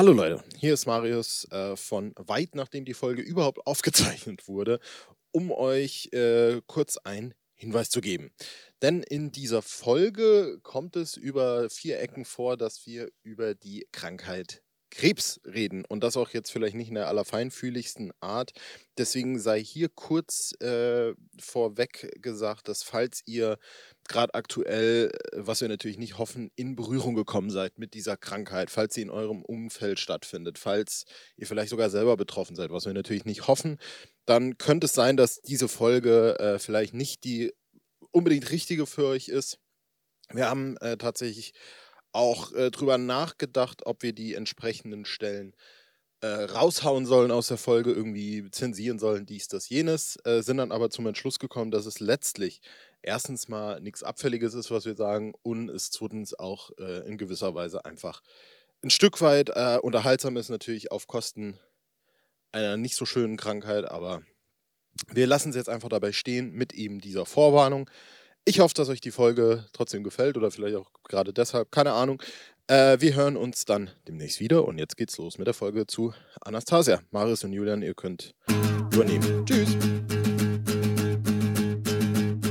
Hallo Leute, hier ist Marius äh, von weit nachdem die Folge überhaupt aufgezeichnet wurde, um euch äh, kurz einen Hinweis zu geben. Denn in dieser Folge kommt es über vier Ecken vor, dass wir über die Krankheit Krebs reden und das auch jetzt vielleicht nicht in der allerfeinfühligsten Art. Deswegen sei hier kurz äh, vorweg gesagt, dass falls ihr gerade aktuell, äh, was wir natürlich nicht hoffen, in Berührung gekommen seid mit dieser Krankheit, falls sie in eurem Umfeld stattfindet, falls ihr vielleicht sogar selber betroffen seid, was wir natürlich nicht hoffen, dann könnte es sein, dass diese Folge äh, vielleicht nicht die unbedingt richtige für euch ist. Wir haben äh, tatsächlich auch äh, drüber nachgedacht, ob wir die entsprechenden Stellen äh, raushauen sollen aus der Folge, irgendwie zensieren sollen, dies, das, jenes, äh, sind dann aber zum Entschluss gekommen, dass es letztlich erstens mal nichts Abfälliges ist, was wir sagen, und es zweitens auch äh, in gewisser Weise einfach ein Stück weit äh, unterhaltsam ist, natürlich auf Kosten einer nicht so schönen Krankheit, aber wir lassen es jetzt einfach dabei stehen mit eben dieser Vorwarnung. Ich hoffe, dass euch die Folge trotzdem gefällt oder vielleicht auch gerade deshalb, keine Ahnung. Äh, wir hören uns dann demnächst wieder und jetzt geht's los mit der Folge zu Anastasia. Marius und Julian, ihr könnt übernehmen. Tschüss.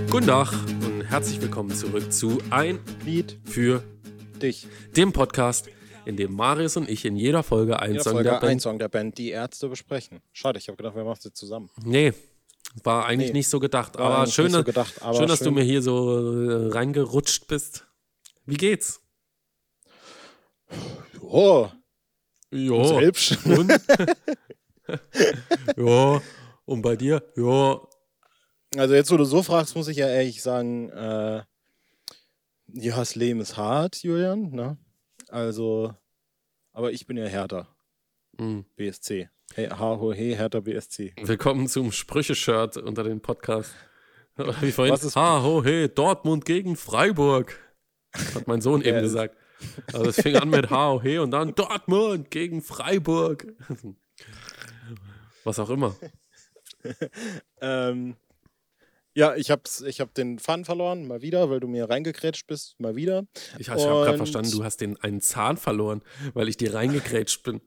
Guten Tag und herzlich willkommen zurück zu Ein Lied für dich. dem Podcast, in dem Marius und ich in jeder Folge einen In der Song Folge der Band. ein Song der Band, die Ärzte besprechen. Schade, ich habe gedacht, wir machen sie zusammen. Nee, war eigentlich Nee, nicht so gedacht. aber schön, so dass- gedacht, aber schön, dass du mir hier so äh, reingerutscht bist. Wie geht's? Oh, Ja. selbst. Und? ja. Und bei dir? Ja. Also jetzt, wo du so fragst, muss ich ja ehrlich sagen, äh, ja, das Leben ist hart, Julian. Ne? Also, aber ich bin ja härter. Hm. BSC. Hey, ha, ho, hey, härter BSC. Willkommen zum Sprüche-Shirt unter den Podcast. Wie vorhin, Was ist- ha, ho, hey, Dortmund gegen Freiburg. Hat mein Sohn eben gesagt. Also es fing an mit ha, ho, hey und dann Dortmund gegen Freiburg. Was auch immer. Ähm, ja, ich hab's, ich hab den Fun verloren, mal wieder, weil du mir reingekrätscht bist, mal wieder. Ich, ich habe gerade verstanden, du hast den einen Zahn verloren, weil ich dir reingekrätscht bin.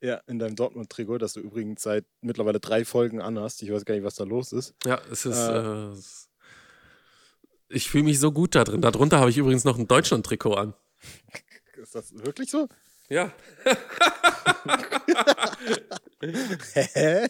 Ja, in deinem Dortmund-Trikot, das du übrigens seit mittlerweile drei Folgen anhast. Ich weiß gar nicht, was da los ist. Ja, es ist. Äh. Äh, ich fühle mich so gut da drin. Darunter habe ich übrigens noch ein Deutschland-Trikot an. Ist das wirklich so? Ja. Hä?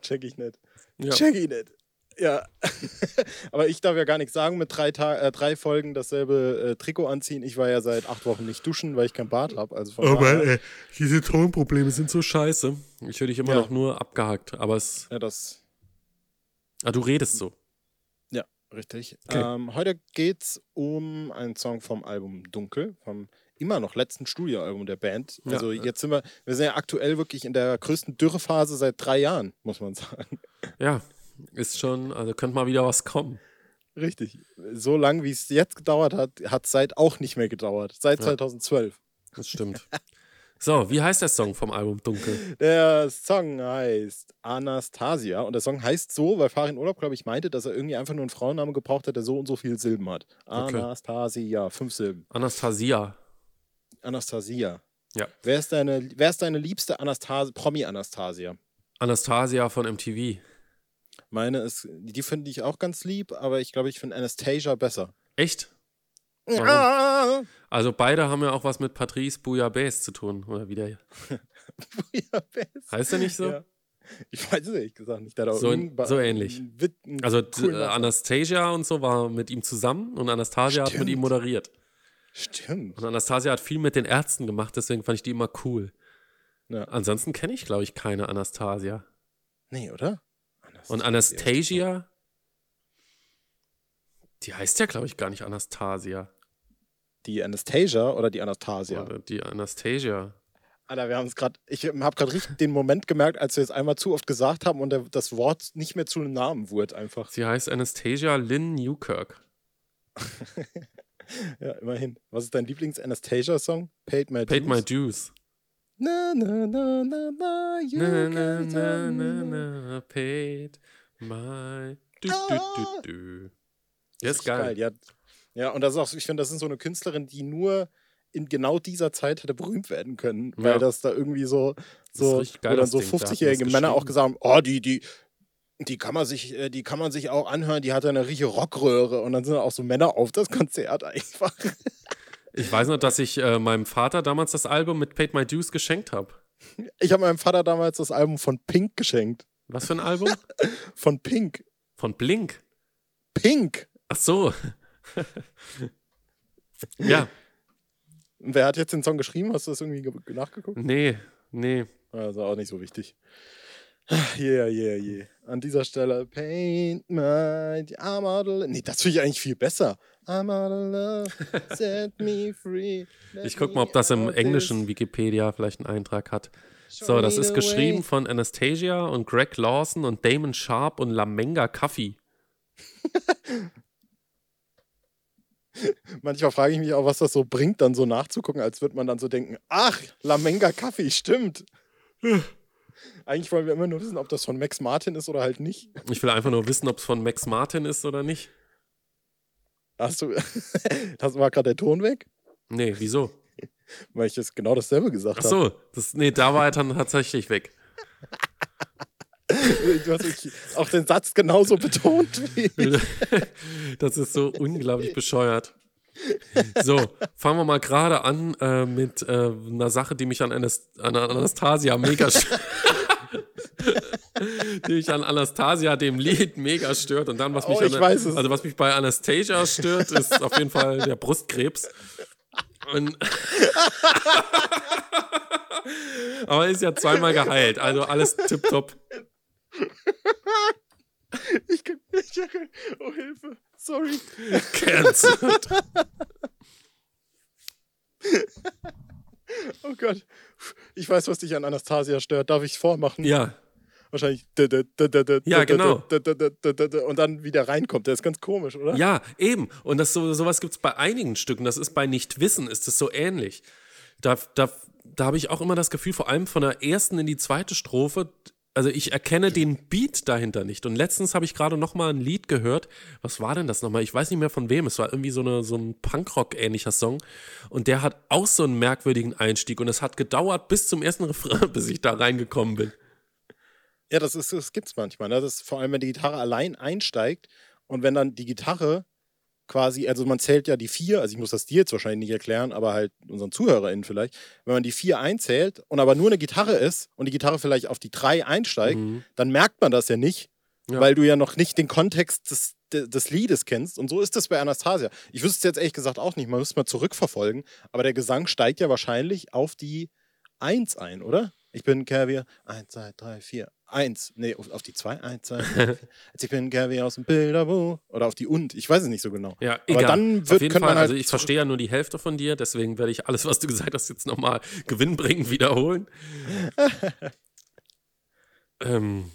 Check ich nicht. Ja. Check ich nicht. Ja. Aber ich darf ja gar nichts sagen mit drei, Ta äh, drei Folgen dasselbe äh, Trikot anziehen. Ich war ja seit acht Wochen nicht duschen, weil ich kein Bart habe. Also Oh Mann, ey, diese Tonprobleme sind so scheiße. Ich höre dich immer Ja. noch nur abgehackt, aber es. Ja, das Ah, du redest so. richtig. Okay. Ähm, heute geht's um einen Song vom Album Dunkel, vom immer noch letzten Studioalbum der Band. Ja. Also jetzt sind wir, wir sind ja aktuell wirklich in der größten Dürrephase seit drei Jahren, muss man sagen. Ja, ist schon, also könnte mal wieder was kommen. Richtig. So lang, wie es jetzt gedauert hat, hat es seit auch nicht mehr gedauert. Seit Ja. 2012. Das stimmt. So, wie heißt der Song vom Album Dunkel? Der Song heißt Anastasia und der Song heißt so, weil Farin Urlaub, glaube ich, meinte, dass er irgendwie einfach nur einen Frauennamen gebraucht hat, der so und so viele Silben hat. Okay. Anastasia, fünf Silben. Anastasia. Anastasia. Ja. Wer ist deine, wer ist deine liebste Anastas Promi-Anastasia? Anastasia von MTV. Meine ist, die finde ich auch ganz lieb, aber ich glaube, ich finde Anastasia besser. Echt? Ah, Also beide haben ja auch was mit Patrice Bouillabaisse zu tun, oder wie der ja, best. heißt der nicht so? Ja. Ich weiß es ehrlich gesagt nicht. So so ähnlich. Also äh. Anastasia und so war mit ihm zusammen und Anastasia hat mit Stimmt. ihm moderiert. Stimmt. Und Anastasia hat viel mit den Ärzten gemacht, deswegen fand ich die immer cool. Ja. Ansonsten kenne ich, glaube ich, keine Anastasia. Nee, oder? Und Anastasia, die heißt ja, glaube ich, gar nicht Anastasia. Die Anastasia oder die Anastasia? Oder die Anastasia. Alter, wir haben es gerade, ich habe gerade richtig den Moment gemerkt, als wir es einmal zu oft gesagt haben und der, das Wort nicht mehr zu einem Namen wurde einfach. Sie heißt Anastasia Lynn Newkirk. Ja, immerhin. Was ist dein Lieblings-Anastasia-Song? Paid My Paid Dues. my dues. Na, na, na, na, na, you Na, na, na, na, na, paid my du, du, du, du. Ja, ist geil. Ja. ja, und das ist auch, ich finde, das ist so eine Künstlerin, die nur in genau dieser Zeit hätte berühmt werden können, Ja. weil das da irgendwie so, Das ist so geil, wo dann so Ding. Der hat das 50-jährige Männer auch gesagt haben, oh, die, die, die kann man sich, äh, die kann man sich auch anhören, die hat ja eine richtige Rockröhre und dann sind auch so Männer auf das Konzert einfach. Ich weiß noch, dass ich äh, meinem Vater damals das Album mit Paid My Dues geschenkt habe. Ich habe meinem Vater damals das Album von Pink geschenkt. Was für ein Album? Von Pink. Von Blink. Pink. Ach so. ja, wer hat jetzt den Song geschrieben? Hast du das irgendwie ge- nachgeguckt? nee, nee. Also auch nicht so wichtig. Yeah, yeah, yeah. An dieser Stelle Paint my I'm out of love. Nee, das finde ich eigentlich viel besser. I'm out of love, set me free. Ich guck me mal, ob das im englischen this, Wikipedia vielleicht einen Eintrag hat. So, das ist geschrieben von Anastasia und Greg Lawson und Damon Sharp und Lamenga Coffee. Manchmal frage ich mich auch, was das so bringt, dann so nachzugucken, als würde man dann so denken, ach, Lamenga Kaffee, stimmt. Eigentlich wollen wir immer nur wissen, ob das von Max Martin ist oder halt nicht. Ich will einfach nur wissen, ob es von Max Martin ist oder nicht. Hast du, das war gerade der Ton weg? Nee, wieso? Weil ich jetzt genau dasselbe gesagt Ach habe. so, das, nee, da war er dann tatsächlich weg. Du hast auch den Satz genauso betont wie Das ist so unglaublich bescheuert. So, fangen wir mal gerade an äh, mit äh, einer Sache, die mich an, Anas an Anastasia mega die mich an Anastasia dem Lied mega stört und dann was mich Oh, an, also was mich bei Anastasia stört, ist auf jeden Fall der Brustkrebs. Und Aber ist ja zweimal geheilt, also alles tipptopp. Ich, kann- ich, oh Hilfe, sorry. Cancelled. Oh Gott. Ich weiß, was dich an Anastasia stört. Darf ich es vormachen? Ja, Wahrscheinlich. Ja, genau. Und dann wieder reinkommt. Der ist ganz komisch, oder? Ja, eben. Und das so, sowas gibt es bei einigen Stücken. Das ist bei Nichtwissen, ist es so ähnlich. Da, da, da habe ich auch immer das Gefühl, vor allem von der ersten in die zweite Strophe, also ich erkenne den Beat dahinter nicht. Und letztens habe ich gerade noch mal ein Lied gehört. Was war denn das nochmal? Ich weiß nicht mehr von wem. Es war irgendwie so, eine, so ein Punkrock-ähnlicher Song. Und der hat auch so einen merkwürdigen Einstieg. Und es hat gedauert bis zum ersten Refrain, bis ich da reingekommen bin. Ja, das, ist, das gibt's manchmal. Ne? Das ist vor allem, wenn die Gitarre allein einsteigt und wenn dann die Gitarre quasi, also man zählt ja die vier, also ich muss das dir jetzt wahrscheinlich nicht erklären, aber halt unseren ZuhörerInnen vielleicht, wenn man die vier einzählt und aber nur eine Gitarre ist und die Gitarre vielleicht auf die drei einsteigt, Mhm. dann merkt man das ja nicht, Ja. weil du ja noch nicht den Kontext des, de- des Liedes kennst. Und so ist das bei Anastasia. Ich wüsste es jetzt ehrlich gesagt auch nicht, man müsste mal zurückverfolgen, aber der Gesang steigt ja wahrscheinlich auf die Eins ein, oder? Ich bin Caviar. Eins, zwei, drei, vier. Eins. Nee, auf, auf die zwei. Eins, zwei, drei, vier. Also ich bin Caviar aus dem Bilderbuch. Oder auf die Und. Ich weiß es nicht so genau. Ja, Aber egal. dann Auf wird, jeden könnte Fall, man halt also ich verstehe ja nur die Hälfte von dir, deswegen werde ich alles, was du gesagt hast, jetzt nochmal gewinnbringend wiederholen. ähm,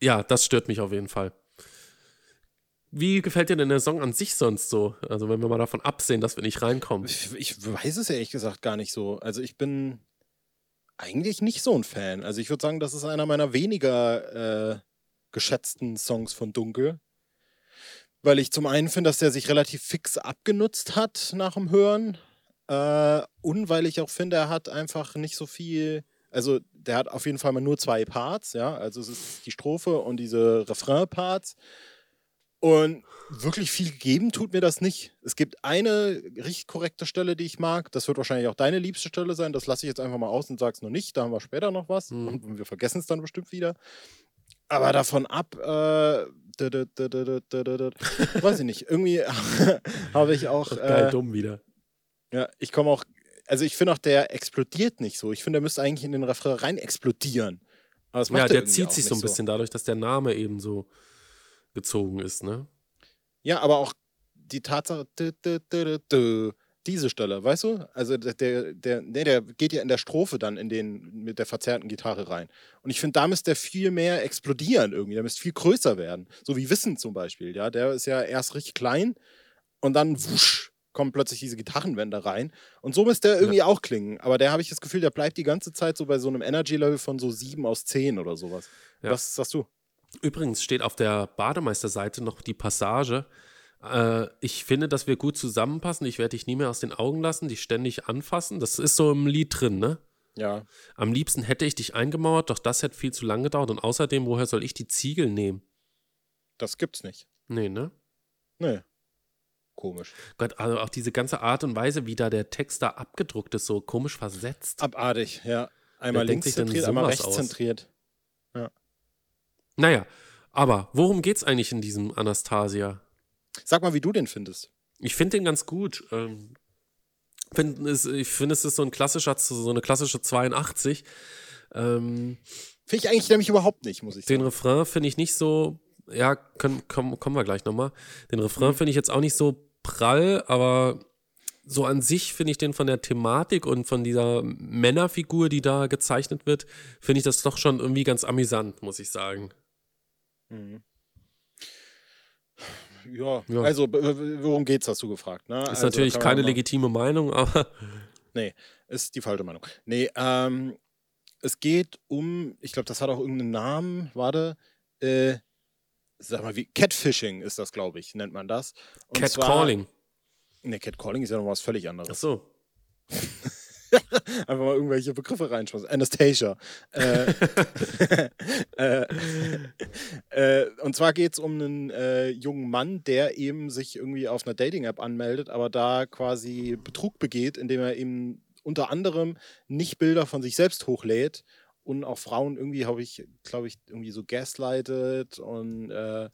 ja, das stört mich auf jeden Fall. Wie gefällt dir denn der Song an sich sonst so? Also wenn wir mal davon absehen, dass wir nicht reinkommen. Ich, ich weiß es ehrlich gesagt gar nicht so. Also ich bin eigentlich nicht so ein Fan. Also ich würde sagen, das ist einer meiner weniger äh, geschätzten Songs von Dunkel. Weil ich zum einen finde, dass der sich relativ fix abgenutzt hat nach dem Hören. Äh, und weil ich auch finde, er hat einfach nicht so viel. Also der hat auf jeden Fall mal nur zwei Parts, ja. Also es ist die Strophe und diese Refrain-Parts. Und wirklich viel geben tut mir das nicht. Es gibt eine richtig korrekte Stelle, die ich mag. Das wird wahrscheinlich auch deine liebste Stelle sein. Das lasse ich jetzt einfach mal aus und sage es nur nicht. Da haben wir später noch was. Mhm. Und wir vergessen es dann bestimmt wieder. Aber davon ab, äh, did, did, did, weiß ich nicht. Irgendwie habe ich auch. Geil, äh, dumm wieder. Ja, ich komme auch. Also ich finde auch, der explodiert nicht so. Ich finde, der müsste eigentlich in den Refrain rein explodieren. ja, der, der zieht sich so ein bisschen dadurch, dass der Name eben so gezogen ist, ne? Ja, aber auch die Tatsache, diese Stelle, weißt du? Also der, der, der, nee, der geht ja in der Strophe dann in den, mit der verzerrten Gitarre rein. Und ich finde, da müsste der viel mehr explodieren irgendwie, der müsste viel größer werden. So wie Wissen zum Beispiel, ja. Der ist ja erst richtig klein und dann wusch, kommen plötzlich diese Gitarrenwände rein. Und so müsste der irgendwie auch klingen. Aber der habe ich das Gefühl, der bleibt die ganze Zeit so bei so einem Energy-Level von so 7 aus 10 oder sowas. Ja. Was sagst du? Übrigens steht auf der Bademeisterseite noch die Passage, Äh, ich finde, dass wir gut zusammenpassen. Ich werde dich nie mehr aus den Augen lassen, dich ständig anfassen. Das ist so im Lied drin, ne? Ja. Am liebsten hätte ich dich eingemauert, doch das hätte viel zu lange gedauert. Und außerdem, woher soll ich die Ziegel nehmen? Das gibt's nicht. Nee, ne? Nee. Komisch. Gott, also auch diese ganze Art und Weise, wie da der Text da abgedruckt ist, so komisch versetzt. Abartig, ja. Einmal links zentriert, einmal rechts zentriert. Naja, aber worum geht's eigentlich in diesem Anastasia? Sag mal, wie du den findest. Ich finde den ganz gut. Ähm, find, es, ich finde, es ist so ein klassischer, so eine klassische 82. Ähm, Finde ich eigentlich nämlich überhaupt nicht, muss ich den sagen. Refrain finde ich nicht so, ja, können, kommen, kommen wir gleich nochmal. Den Refrain finde ich jetzt auch nicht so prall, aber so an sich finde ich den von der Thematik und von dieser Männerfigur, die da gezeichnet wird, finde ich das doch schon irgendwie ganz amüsant, muss ich sagen. Mhm. Ja, Ja. also worum geht's, hast du gefragt. Ne? Ist also, natürlich keine legitime Meinung, aber Nee, ist die falsche Meinung. Nee, ähm, es geht um, ich glaube, das hat auch irgendeinen Namen, warte, äh, sag mal, wie, Catfishing ist das, glaube ich, nennt man das. Catcalling. Ne, Catcalling ist ja noch was völlig Ach anderes. so. Einfach mal irgendwelche Begriffe reinschmeißen. Anastasia. äh, äh, äh, und zwar geht es um einen äh, jungen Mann, der eben sich irgendwie auf einer Dating-App anmeldet, aber da quasi Betrug begeht, indem er eben unter anderem nicht Bilder von sich selbst hochlädt und auch Frauen irgendwie, habe ich, glaube ich, irgendwie so gaslightet und äh,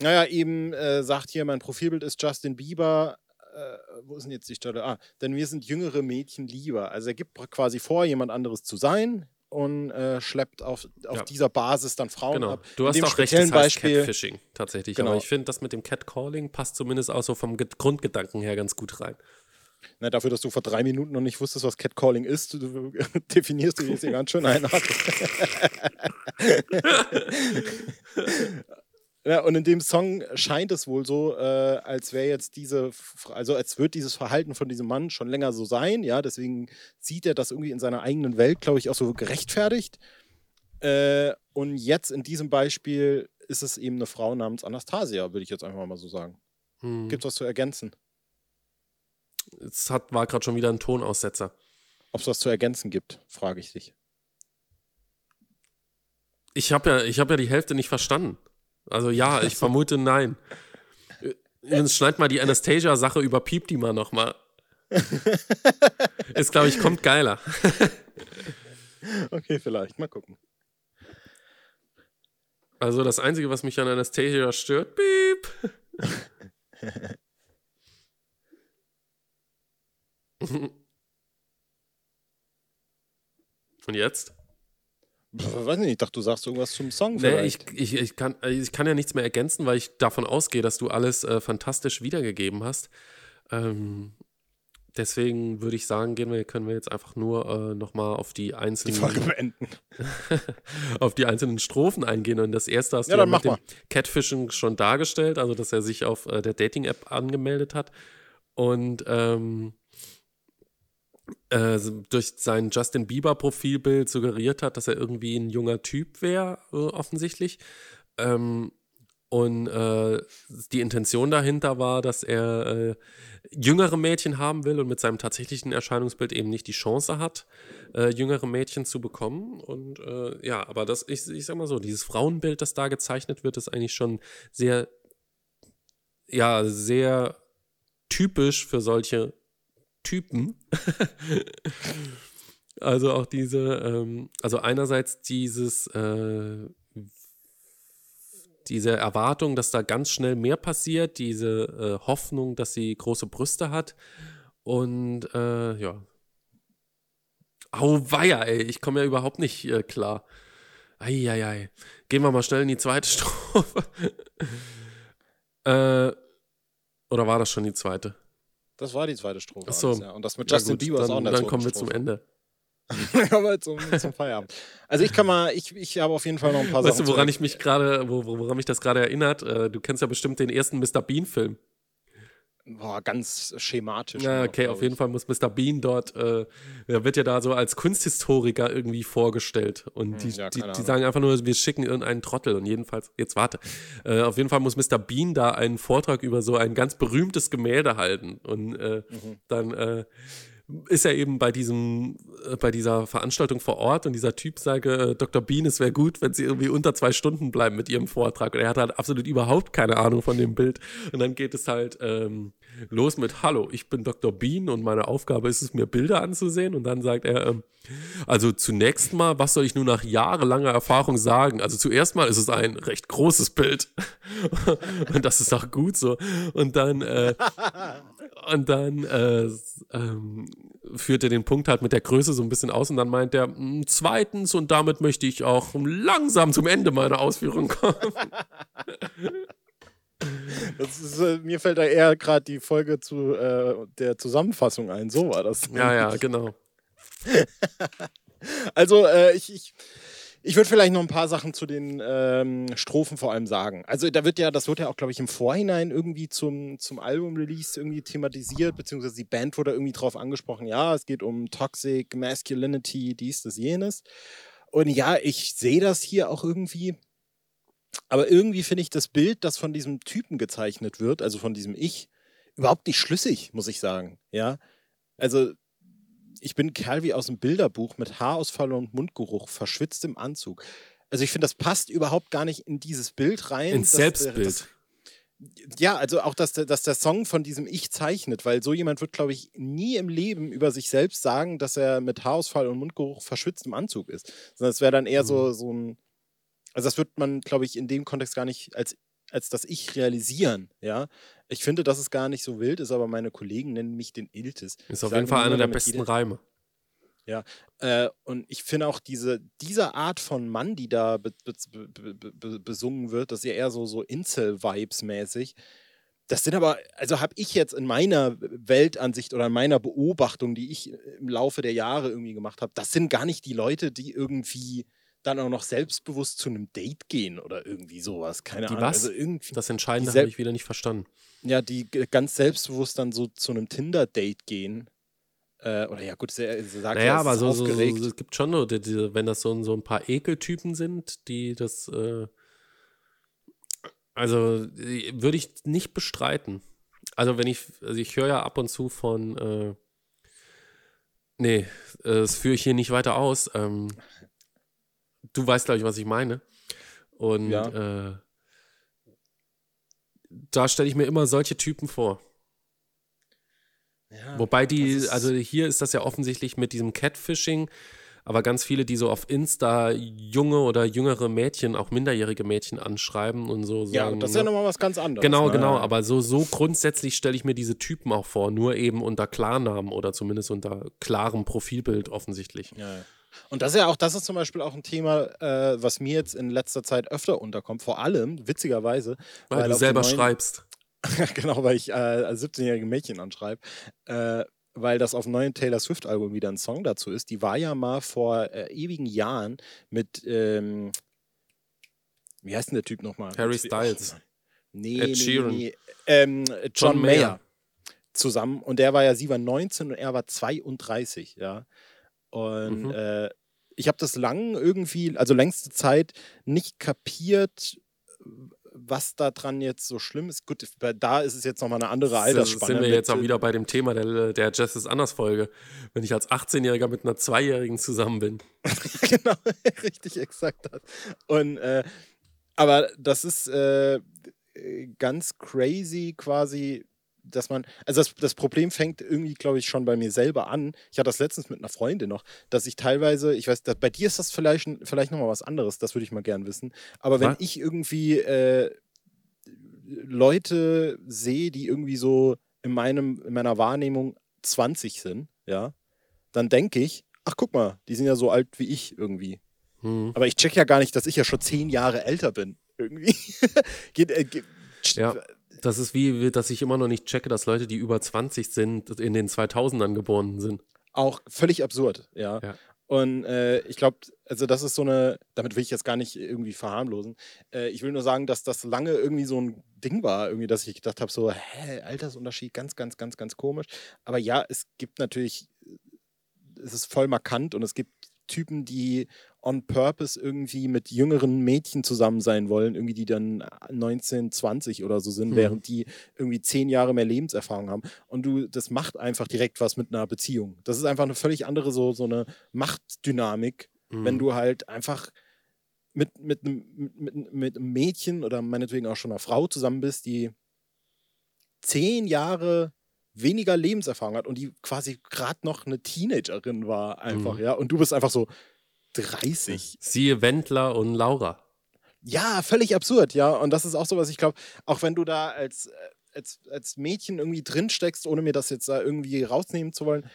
naja, eben äh, sagt hier, mein Profilbild ist Justin Bieber. Äh, wo ist denn jetzt die Stelle? Ah, denn wir sind jüngere Mädchen lieber. Also er gibt quasi vor, jemand anderes zu sein und äh, schleppt auf, auf Ja. dieser Basis dann Frauen Genau. ab. Du In hast dem auch recht, das heißt Beispiel, Catfishing tatsächlich. Genau. Aber ich finde, das mit dem Catcalling passt zumindest auch so vom Ge- Grundgedanken her ganz gut rein. Na, dafür, dass du vor drei Minuten noch nicht wusstest, was Catcalling ist, du, du definierst du jetzt hier ganz schön ein. ja, und in dem Song scheint es wohl so, äh, als wäre jetzt diese, also als wird dieses Verhalten von diesem Mann schon länger so sein, ja, deswegen sieht er das irgendwie in seiner eigenen Welt, glaube ich, auch so gerechtfertigt. Äh, und jetzt in diesem Beispiel ist es eben eine Frau namens Anastasia, würde ich jetzt einfach mal so sagen. Hm. Gibt es was zu ergänzen? Es hat, war gerade schon wieder ein Tonaussetzer. Ob es was zu ergänzen gibt, frage ich dich. Ich habe ja, ich hab ja die Hälfte nicht verstanden. Also ja, ich vermute nein. Übrigens schneid mal die Anastasia-Sache über Piep die mal nochmal. Ist, glaube ich, kommt geiler. Okay, vielleicht. Mal gucken. Also das Einzige, was mich an Anastasia stört, piep. Und jetzt? Pff, Weiß nicht, ich dachte, du sagst irgendwas zum Song Nee, vielleicht. ich, ich, ich, kann, ich kann ja nichts mehr ergänzen, weil ich davon ausgehe, dass du alles äh, fantastisch wiedergegeben hast. Ähm, deswegen würde ich sagen, gehen wir, können wir jetzt einfach nur äh, nochmal auf die die einzelnen Folge beenden. auf die einzelnen Strophen eingehen. Und das erste hast Ja, du ja mit dem Catfishing schon dargestellt, also dass er sich auf äh, der Dating-App angemeldet hat und ähm, äh, durch sein Justin Bieber-Profilbild suggeriert hat, dass er irgendwie ein junger Typ wäre, äh, offensichtlich. Ähm, und äh, die Intention dahinter war, dass er äh, jüngere Mädchen haben will und mit seinem tatsächlichen Erscheinungsbild eben nicht die Chance hat, jüngere Mädchen zu bekommen. Und ja, aber das, ich, ich sag mal so, dieses Frauenbild, das da gezeichnet wird, ist eigentlich schon sehr, ja, sehr typisch für solche Typen. also auch diese, ähm, also einerseits dieses, äh, diese Erwartung, dass da ganz schnell mehr passiert, diese äh, Hoffnung, dass sie große Brüste hat und äh, ja. Auweia, ey, ich komme ja überhaupt nicht äh, klar. Eieiei. Gehen wir mal schnell in die zweite Strophe. äh, oder war das schon die zweite? Das war die zweite Strophe. Ach so. alles, ja. Und das mit Ja, Justin gut, Bieber ist auch dann, in der dann kommen wir zweiten zum Ende. Strophe. kommen wir zum, zum Feierabend. Also ich kann mal, ich, ich habe auf jeden Fall noch ein paar Weißt Sachen. du, woran ich mich gerade, wo, wo- woran mich das gerade erinnert? Äh, du kennst ja bestimmt den ersten Mr. Bean-Film. Boah, ganz schematisch. Ja, noch, okay, auf jeden. Fall muss Mr. Bean dort, äh, er wird ja da so als Kunsthistoriker irgendwie vorgestellt. Und die, Hm, ja, die, keine die Ahnung. sagen einfach nur, wir schicken irgendeinen Trottel. Und jedenfalls, jetzt warte. Äh, auf jeden Fall muss Mr. Bean da einen Vortrag über so ein ganz berühmtes Gemälde halten. Und äh, Mhm. dann äh, ist er eben bei diesem, äh, bei dieser Veranstaltung vor Ort und dieser Typ sage, äh, Dr. Bean, es wäre gut, wenn sie irgendwie unter zwei Stunden bleiben mit ihrem Vortrag. Und er hat halt absolut überhaupt keine Ahnung von dem Bild. Und dann geht es halt ähm, los mit Hallo, ich bin Dr. Bean und meine Aufgabe ist es, mir Bilder anzusehen. Und dann sagt er, ähm, also zunächst mal, was soll ich nur nach jahrelanger Erfahrung sagen? Also zuerst mal ist es ein recht großes Bild. und das ist auch gut so. Und dann, äh, und dann äh, ähm, führt er den Punkt halt mit der Größe so ein bisschen aus und dann meint er, "Mm, zweitens, und damit möchte ich auch langsam zum Ende meiner Ausführung kommen. Ist, äh, mir fällt da eher gerade die Folge zu äh, der Zusammenfassung ein. So war das. ja, ja, genau. Also, äh, ich, ich, ich würde vielleicht noch ein paar Sachen zu den ähm, Strophen vor allem sagen. Also, da wird ja, das wird ja auch, glaube ich, im Vorhinein irgendwie zum, zum Album-Release irgendwie thematisiert, beziehungsweise die Band wurde irgendwie drauf angesprochen, ja, es geht um Toxic Masculinity, dies, das, jenes. Und ja, ich sehe das hier auch irgendwie. Aber irgendwie finde ich das Bild, das von diesem Typen gezeichnet wird, also von diesem Ich, überhaupt nicht schlüssig, muss ich sagen. Ja. Also, ich bin ein Kerl wie aus dem Bilderbuch mit Haarausfall und Mundgeruch, verschwitzt im Anzug. Also ich finde, das passt überhaupt gar nicht in dieses Bild rein. Ins dass- Selbstbild. Das, ja, also auch, dass der, dass der Song von diesem Ich zeichnet, weil so jemand wird, glaube ich, nie im Leben über sich selbst sagen, dass er mit Haarausfall und Mundgeruch verschwitzt im Anzug ist. Sondern es wäre dann eher Mhm. so, so ein. Also das wird man, glaube ich, in dem Kontext gar nicht als, als das Ich realisieren. Ja, ich finde, dass es gar nicht so wild ist, aber meine Kollegen nennen mich den Iltis. Ist auf jeden Fall einer der besten jeder- Reime. Äh, und ich finde auch diese, diese Art von Mann, die da be, be, be, be, be, besungen wird, das ist ja eher so, so Incel-Vibes mäßig. Das sind aber, also habe ich jetzt in meiner Weltansicht oder in meiner Beobachtung, die ich im Laufe der Jahre irgendwie gemacht habe, das sind gar nicht die Leute, die irgendwie dann auch noch selbstbewusst zu einem Date gehen oder irgendwie sowas. Keine Die Ahnung. was? Also irgendwie, Das Entscheidende habe ich wieder nicht verstanden. ja, die ganz selbstbewusst dann so zu einem Tinder-Date gehen. Äh, oder ja, gut, sie, sie sagt Naja, aber so, so, so, es gibt schon, die, die, wenn das so, so ein paar Ekeltypen sind, die das, äh, also äh, würde ich nicht bestreiten. Also wenn ich, also ich höre ja ab und zu von, äh, nee, äh, das führe ich hier nicht weiter aus. Ähm, du weißt, glaube ich, was ich meine. Und äh, da stelle ich mir immer solche Typen vor. Ja, Wobei die, also hier ist das ja offensichtlich mit diesem Catfishing, aber ganz viele, die so auf Insta junge oder jüngere Mädchen, auch minderjährige Mädchen anschreiben und so Ja, sagen. das ist ja ne? nochmal was ganz anderes. Genau, ne? genau, Ja. aber so, so grundsätzlich stelle ich mir diese Typen auch vor, nur eben unter Klarnamen oder zumindest unter klarem Profilbild offensichtlich. Ja, ja. Und das ist ja auch, das ist zum Beispiel auch ein Thema, äh, was mir jetzt in letzter Zeit öfter unterkommt. Vor allem, witzigerweise, Weil, du auf selber neuen- schreibst. genau, weil ich äh, als 17-jährige Mädchen anschreibe. Äh, weil das auf dem neuen Taylor Swift-Album wieder ein Song dazu ist. Die war ja mal vor äh, ewigen Jahren mit, ähm, wie heißt denn der Typ nochmal? Harry Styles. Nee, Ed nee, Sheeran. nee. Ähm, John, John Mayer. Mayer. zusammen. Und der war ja, sie war 19 und er war 32, ja. Und Mhm. äh, ich habe das lang irgendwie, also längste Zeit, nicht kapiert, was da dran jetzt so schlimm ist. Gut, da ist es jetzt nochmal eine andere Da Altersspanne. sind wir jetzt auch äh, wieder bei dem Thema der, der ist anders Folge. Wenn ich als 18-Jähriger mit einer Zweijährigen zusammen bin. genau, richtig exakt das. Und äh, aber das ist äh, ganz crazy quasi, dass man, also das, das Problem fängt irgendwie, glaube ich, schon bei mir selber an. Ich hatte das letztens mit einer Freundin noch, dass ich teilweise, ich weiß, dass, bei dir ist das vielleicht, vielleicht nochmal was anderes, das würde ich mal gern wissen. Aber wenn Was? ich irgendwie äh, Leute sehe, die irgendwie so in, meinem, in meiner Wahrnehmung 20 sind, ja, dann denke ich, ach guck mal, die sind ja so alt wie ich irgendwie. Hm. Aber ich check ja gar nicht, dass ich ja schon zehn Jahre älter bin. Irgendwie. geht, äh, geht, Ja. Das ist wie, dass ich immer noch nicht checke, dass Leute, die über 20 sind, in den 2000ern geboren sind. Auch völlig absurd, ja. Ja. Und äh, ich glaube, also das ist so eine, damit will ich jetzt gar nicht irgendwie verharmlosen. Äh, ich will nur sagen, dass das lange irgendwie so ein Ding war, irgendwie, dass ich gedacht habe, so, hä, Altersunterschied, ganz, ganz, ganz, ganz komisch. Aber ja, es gibt natürlich, es ist voll markant und es gibt Typen, die on purpose irgendwie mit jüngeren Mädchen zusammen sein wollen, irgendwie die dann 19, 20 oder so sind, hm. während die irgendwie zehn Jahre mehr Lebenserfahrung haben. Und du, das macht einfach direkt was mit einer Beziehung. Das ist einfach eine völlig andere, so, so eine Machtdynamik, hm. wenn du halt einfach mit, mit, mit, mit, mit einem Mädchen oder meinetwegen auch schon einer Frau zusammen bist, die zehn Jahre weniger Lebenserfahrung hat und die quasi gerade noch eine Teenagerin war, einfach, mhm. ja. Und du bist einfach so 30. Siehe Wendler und Laura. Ja, völlig absurd, ja. Und das ist auch so was, ich glaube, auch wenn du da als, äh, als, als Mädchen irgendwie drinsteckst, ohne mir das jetzt da irgendwie rausnehmen zu wollen,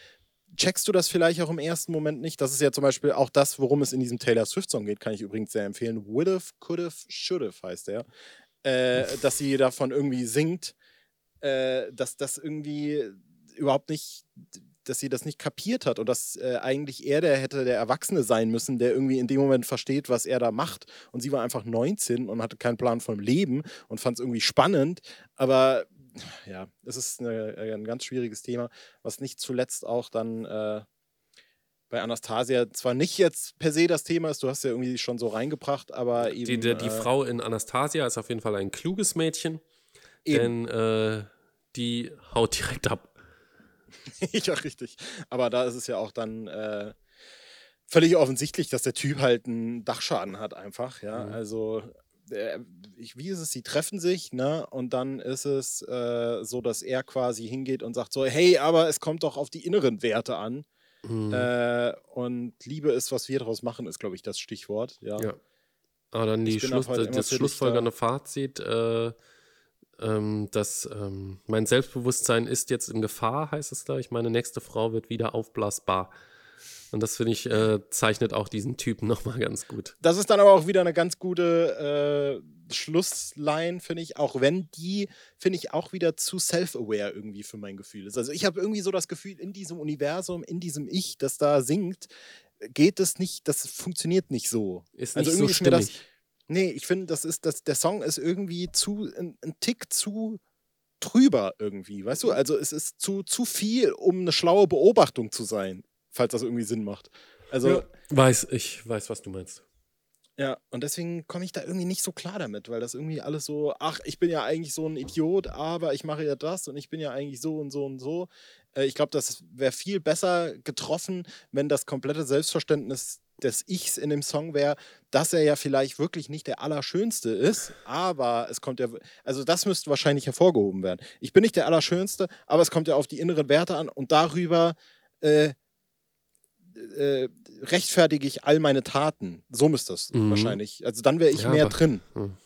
checkst du das vielleicht auch im ersten Moment nicht. Das ist ja zum Beispiel auch das, worum es in diesem Taylor Swift-Song geht, kann ich übrigens sehr empfehlen. Would've, could've, should've heißt der. Äh, dass sie davon irgendwie singt, äh, dass das irgendwie überhaupt nicht, dass sie das nicht kapiert hat und dass äh, eigentlich er der hätte der Erwachsene sein müssen, der irgendwie in dem Moment versteht, was er da macht. Und sie war einfach 19 und hatte keinen Plan vom Leben und fand es irgendwie spannend. Aber ja, es ist eine, äh, ein ganz schwieriges Thema, was nicht zuletzt auch dann äh, bei Anastasia zwar nicht jetzt per se das Thema ist, du hast ja irgendwie schon so reingebracht, aber eben. Die, die, die äh, Frau in Anastasia ist auf jeden Fall ein kluges Mädchen. Eben. Denn äh, die haut direkt ab. ja, richtig. Aber da ist es ja auch dann äh, völlig offensichtlich, dass der Typ halt einen Dachschaden hat, einfach. Ja, mhm. also. Äh, wie ist es, sie treffen sich, ne? Und dann ist es äh, so, dass er quasi hingeht und sagt so, hey, aber es kommt doch auf die inneren Werte an. Mhm. Äh, und Liebe ist, was wir daraus machen, ist, glaube ich, das Stichwort. Ja. ja. Aber dann die Schluss, das schlussfolgernde Fazit, äh, ähm, dass ähm, mein Selbstbewusstsein ist jetzt in Gefahr, heißt es da. Ich meine nächste Frau wird wieder aufblasbar. Und das finde ich, äh, zeichnet auch diesen Typen nochmal ganz gut. Das ist dann aber auch wieder eine ganz gute äh, Schlussline, finde ich, auch wenn die, finde ich, auch wieder zu self-aware irgendwie für mein Gefühl ist. Also ich habe irgendwie so das Gefühl, in diesem Universum, in diesem Ich, das da singt, geht es nicht, das funktioniert nicht so. Ist also nicht also so stimmig. Nee, ich finde, das ist, das, der Song ist irgendwie zu, ein, ein Tick zu drüber irgendwie, weißt du? Mhm. Also es ist zu, zu viel, um eine schlaue Beobachtung zu sein, falls das irgendwie Sinn macht. Also. Ja, weiß, ich weiß, was du meinst. Ja, und deswegen komme ich da irgendwie nicht so klar damit, weil das irgendwie alles so, ach, ich bin ja eigentlich so ein Idiot, aber ich mache ja das und ich bin ja eigentlich so und so und so. Äh, ich glaube, das wäre viel besser getroffen, wenn das komplette Selbstverständnis des Ichs in dem Song wäre, dass er ja vielleicht wirklich nicht der Allerschönste ist, aber es kommt ja, also das müsste wahrscheinlich hervorgehoben werden. Ich bin nicht der Allerschönste, aber es kommt ja auf die inneren Werte an und darüber äh, äh, rechtfertige ich all meine Taten. So müsste das mhm. wahrscheinlich. Also dann wäre ich ja, mehr aber, drin. Hm.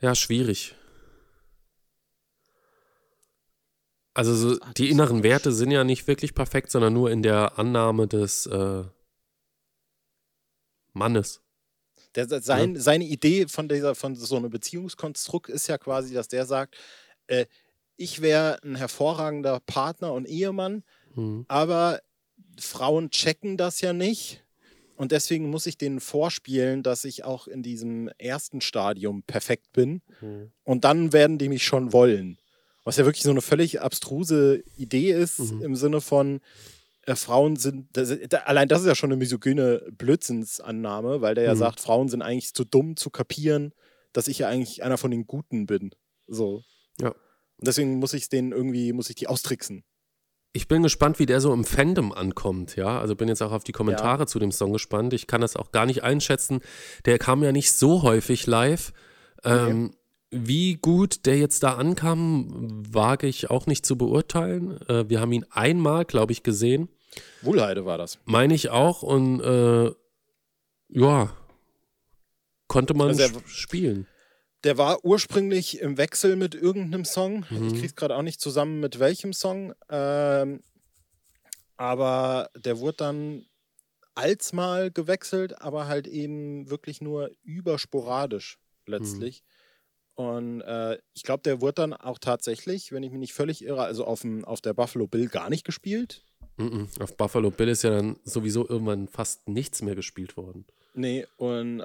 Ja, schwierig. Also so, die inneren Werte sind ja nicht wirklich perfekt, sondern nur in der Annahme des äh, Mannes. Der, sein, ja. Seine Idee von, dieser, von so einem Beziehungskonstrukt ist ja quasi, dass der sagt, äh, ich wäre ein hervorragender Partner und Ehemann, mhm. aber Frauen checken das ja nicht. Und deswegen muss ich denen vorspielen, dass ich auch in diesem ersten Stadium perfekt bin. Mhm. Und dann werden die mich schon wollen. Was ja wirklich so eine völlig abstruse Idee ist, mhm. im Sinne von, Frauen sind, das, allein das ist ja schon eine misogyne Blödsinnsannahme, weil der ja mhm. sagt, Frauen sind eigentlich zu dumm zu kapieren, dass ich ja eigentlich einer von den Guten bin. So. Ja. Und deswegen muss ich den irgendwie, muss ich die austricksen. Ich bin gespannt, wie der so im Fandom ankommt, ja. Also bin jetzt auch auf die Kommentare ja. zu dem Song gespannt. Ich kann das auch gar nicht einschätzen. Der kam ja nicht so häufig live. Ähm, Wie gut der jetzt da ankam, wage ich auch nicht zu beurteilen. Äh, wir haben ihn einmal, glaube ich, gesehen. Wohlheide war das. Meine ich auch und äh, ja, konnte man also der, spielen. Der war ursprünglich im Wechsel mit irgendeinem Song. Mhm. Ich krieg's gerade auch nicht zusammen mit welchem Song. Ähm, aber der wurde dann als mal gewechselt, aber halt eben wirklich nur übersporadisch letztlich. Mhm. Und äh, ich glaube, der wurde dann auch tatsächlich, wenn ich mich nicht völlig irre, also auf, dem, auf der Buffalo Bill gar nicht gespielt. Auf Buffalo Bill ist ja dann sowieso irgendwann fast nichts mehr gespielt worden. Nee, und äh,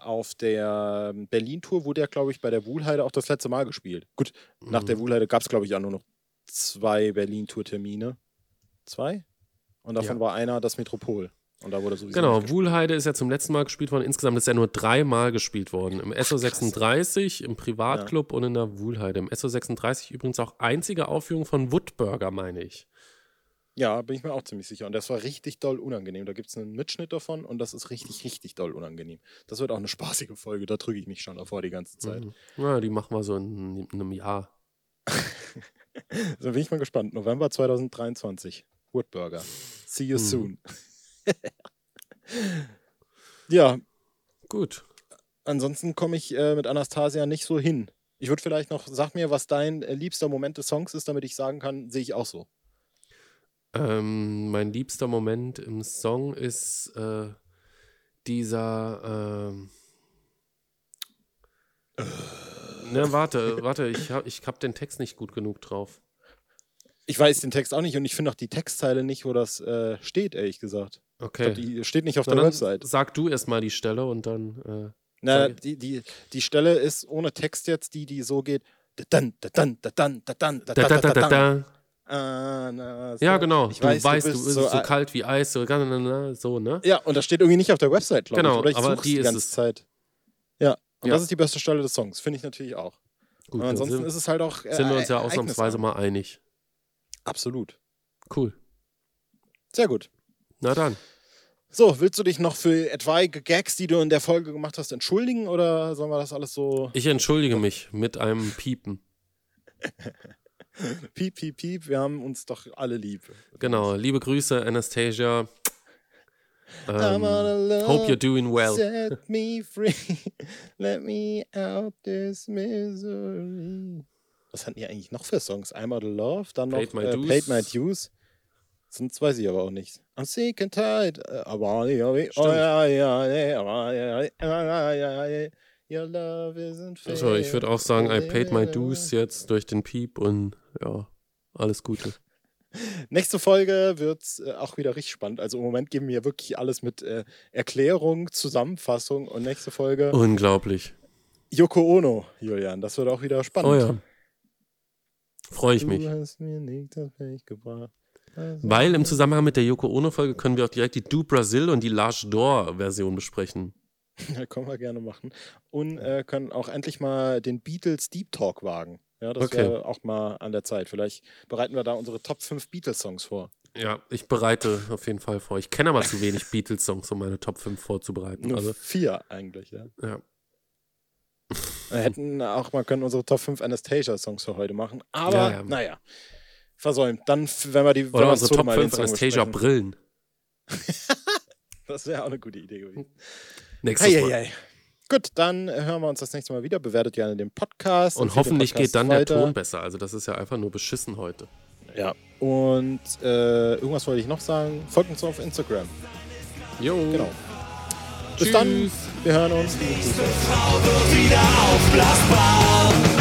auf der Berlin-Tour wurde er, glaube ich, bei der Wuhlheide auch das letzte Mal gespielt. Gut, nach der Wuhlheide gab es, glaube ich, auch nur noch zwei Berlin-Tour-Termine. Zwei? Und davon Ja. war einer das Metropol. Und da wurde sowieso Genau, Wuhlheide ist ja zum letzten Mal gespielt worden. Insgesamt ist er nur dreimal gespielt worden. Im SO36, im Privatclub und in der Wuhlheide. Im SO36 übrigens auch einzige Aufführung von Woodburger, meine ich. Ja, bin ich mir auch ziemlich sicher. Und das war richtig doll unangenehm. Da gibt es einen Mitschnitt davon und das ist richtig, richtig doll unangenehm. Das wird auch eine spaßige Folge. Da drücke ich mich schon davor die ganze Zeit. Mhm. Ja, die machen wir so in, in einem Jahr. So bin ich mal gespannt. November 2023. Woodburger. See you Mhm. soon. ja, Gut. ansonsten komme ich äh, mit Anastasia nicht so hin. Ich würde vielleicht noch, sag mir, was dein äh, liebster Moment des Songs ist, damit ich sagen kann, sehe ich auch so. Ähm, mein liebster Moment im Song ist äh, dieser. Ähm, ne, warte, warte, ich habe ich hab den Text nicht gut genug drauf. Ich weiß den Text auch nicht und ich finde auch die Textzeile nicht, wo das äh, steht, ehrlich gesagt. Okay. glaub, die steht nicht auf Na, der dann Website. Sag du erstmal die Stelle und dann. Na, sag- die, die, die Stelle ist ohne Text jetzt die, die so geht. Da-dan, da-dan, da-dan, Äh, da, da, da, da, da. Ah, na, so. Ja, genau. Ich du weiß, weißt, du bist bist so, so, kalt wie Eis, so, so ne? Ja, und das steht irgendwie nicht auf der Website, glaube Genau, ich. Oder ich aber die die ist ganze es. Zeit. Ja, und Ja. das ist die beste Stelle des Songs, finde ich natürlich auch. Gut, dann ansonsten sind, ist es halt auch. Äh, sind wir uns ja ereignisarm. ausnahmsweise mal einig. Absolut. Cool. Sehr gut. Na dann. So, willst du dich noch für etwaige Gags, die du in der Folge gemacht hast, entschuldigen oder sollen wir das alles so Ich entschuldige mich mit einem Piepen. piep, piep, piep, wir haben uns doch alle lieb. Genau, liebe Grüße, Anastasia. Um, ähm, hope you're doing well. Set me free, let me out this misery. Was hatten die eigentlich noch für Songs? I'm out of love, dann noch Played My, äh, Played my Dues. Sonst weiß ich aber auch nichts. I'm sick and tired. Your love isn't fair. Also, ich würde auch sagen, I paid my dues jetzt durch den Piep und ja, alles Gute. Nächste Folge wird äh, auch wieder richtig spannend. Also im Moment geben wir wirklich alles mit äh, Erklärung, Zusammenfassung und nächste Folge Unglaublich. Yoko Ono, Julian. Das wird auch wieder spannend. Oh ja. Freue ich mich. Du hast mir nicht das Pech gebracht. Also- Weil im Zusammenhang mit der Yoko Ono-Folge können wir auch direkt die Do Brasil und die Large Door-Version besprechen. Ja, können wir gerne machen. Und äh, können auch endlich mal den Beatles Deep Talk wagen. Ja, das Okay. wäre auch mal an der Zeit. Vielleicht bereiten wir da unsere Top 5 Beatles-Songs vor. Ja, ich bereite auf jeden Fall vor. Ich kenne aber zu wenig Beatles-Songs, um meine Top 5 vorzubereiten. Nur Also, vier eigentlich, ja. ja. Wir hätten auch mal können unsere Top 5 Anastasia-Songs für heute machen. Aber, Ja, ja. naja. Versäumt. Dann, wenn wir die. wenn Oder unsere Top mal den 5 Song besprechen. Anastasia-Brillen. Das wäre auch eine gute Idee gewesen. Nächstes Mal. Eieiei. Gut, dann hören wir uns das nächste Mal wieder. Bewertet gerne den Podcast. Und hoffentlich Podcast geht dann weiter. der Ton besser. Also das ist ja einfach nur beschissen heute. Ja. Und äh, irgendwas wollte ich noch sagen. Folgt uns auf Instagram. Jo. Genau. Bis Tschüss. dann. Wir hören uns. Liebe Grüße. Frau wird wieder aufblasbar.